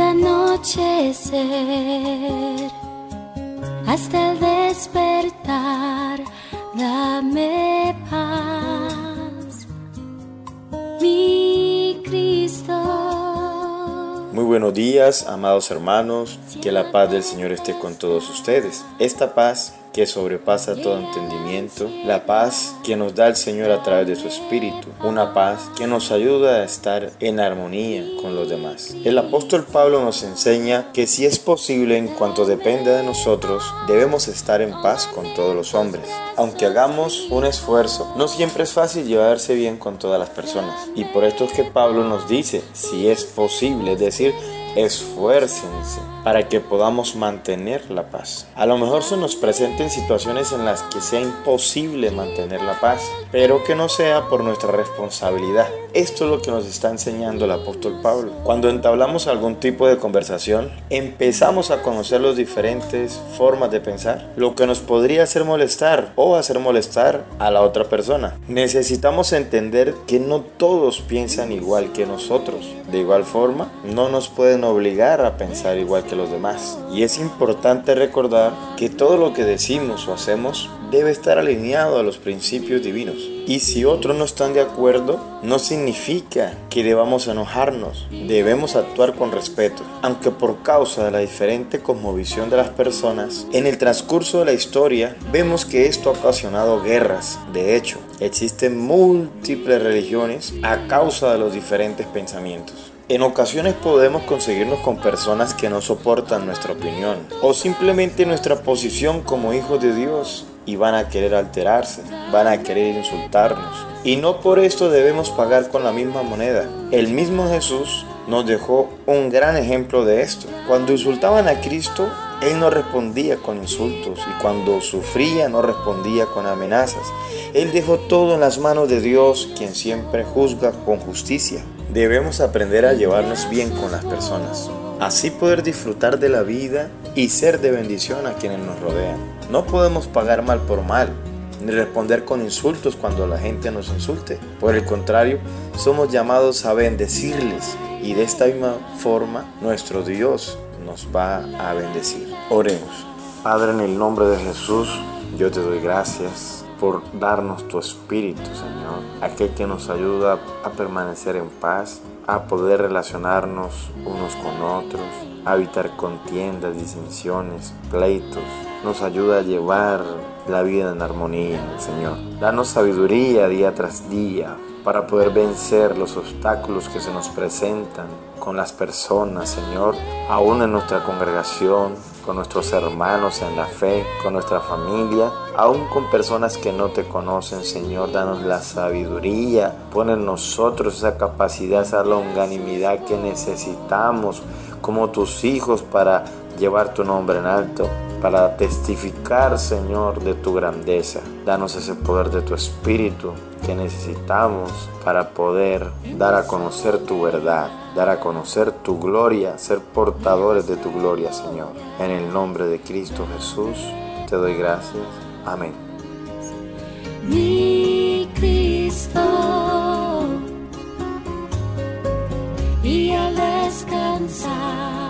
anochecer hasta el despertar. Dame paz, mi Cristo. Muy buenos días, amados hermanos, que la paz del Señor esté con todos ustedes. Esta paz que sobrepasa todo entendimiento, la paz que nos da el Señor a través de su Espíritu, una paz que nos ayuda a estar en armonía con los demás. El apóstol Pablo nos enseña que si es posible en cuanto depende de nosotros, debemos estar en paz con todos los hombres. Aunque hagamos un esfuerzo, no siempre es fácil llevarse bien con todas las personas. Y por esto es que Pablo nos dice, si es posible, es decir, esfuércense para que podamos mantener la paz. A lo mejor se nos presenten situaciones en las que sea imposible mantener la paz, pero que no sea por nuestra responsabilidad. Esto es lo que nos está enseñando el apóstol Pablo. Cuando entablamos algún tipo de conversación, empezamos a conocer las diferentes formas de pensar, lo que nos podría hacer molestar o hacer molestar a la otra persona. Necesitamos entender que no todos piensan igual que nosotros. De igual forma, no nos pueden obligar a pensar igual que los demás. Y es importante recordar que todo lo que decimos o hacemos debe estar alineado a los principios divinos. Y si otros no están de acuerdo, no significa que debamos enojarnos. Debemos actuar con respeto. Aunque por causa de la diferente cosmovisión de las personas, en el transcurso de la historia vemos que esto ha ocasionado guerras. De hecho, existen múltiples religiones a causa de los diferentes pensamientos. En ocasiones podemos conseguirnos con personas que no soportan nuestra opinión o simplemente nuestra posición como hijos de Dios y van a querer alterarse, van a querer insultarnos. Y no por esto debemos pagar con la misma moneda. El mismo Jesús nos dejó un gran ejemplo de esto. Cuando insultaban a Cristo, Él no respondía con insultos y cuando sufría no respondía con amenazas. Él dejó todo en las manos de Dios, quien siempre juzga con justicia. Debemos aprender a llevarnos bien con las personas, así poder disfrutar de la vida y ser de bendición a quienes nos rodean. No podemos pagar mal por mal, ni responder con insultos cuando la gente nos insulte. Por el contrario, somos llamados a bendecirles y de esta misma forma nuestro Dios nos va a bendecir. Oremos. Padre, en el nombre de Jesús, yo te doy gracias por darnos tu espíritu, Señor, aquel que nos ayuda a permanecer en paz, a poder relacionarnos unos con otros, a evitar contiendas, disensiones, pleitos. Nos ayuda a llevar la vida en armonía, Señor. Danos sabiduría día tras día para poder vencer los obstáculos que se nos presentan con las personas, Señor, aún en nuestra congregación, con nuestros hermanos en la fe, con nuestra familia, aún con personas que no te conocen, Señor, danos la sabiduría, pon en nosotros esa capacidad, esa longanimidad que necesitamos como tus hijos para llevar tu nombre en alto para testificar, Señor, de tu grandeza. Danos ese poder de tu espíritu que necesitamos para poder dar a conocer tu verdad, dar a conocer tu gloria, ser portadores de tu gloria, Señor. En el nombre de Cristo Jesús, te doy gracias. Amén. Mi Cristo, y al descansar.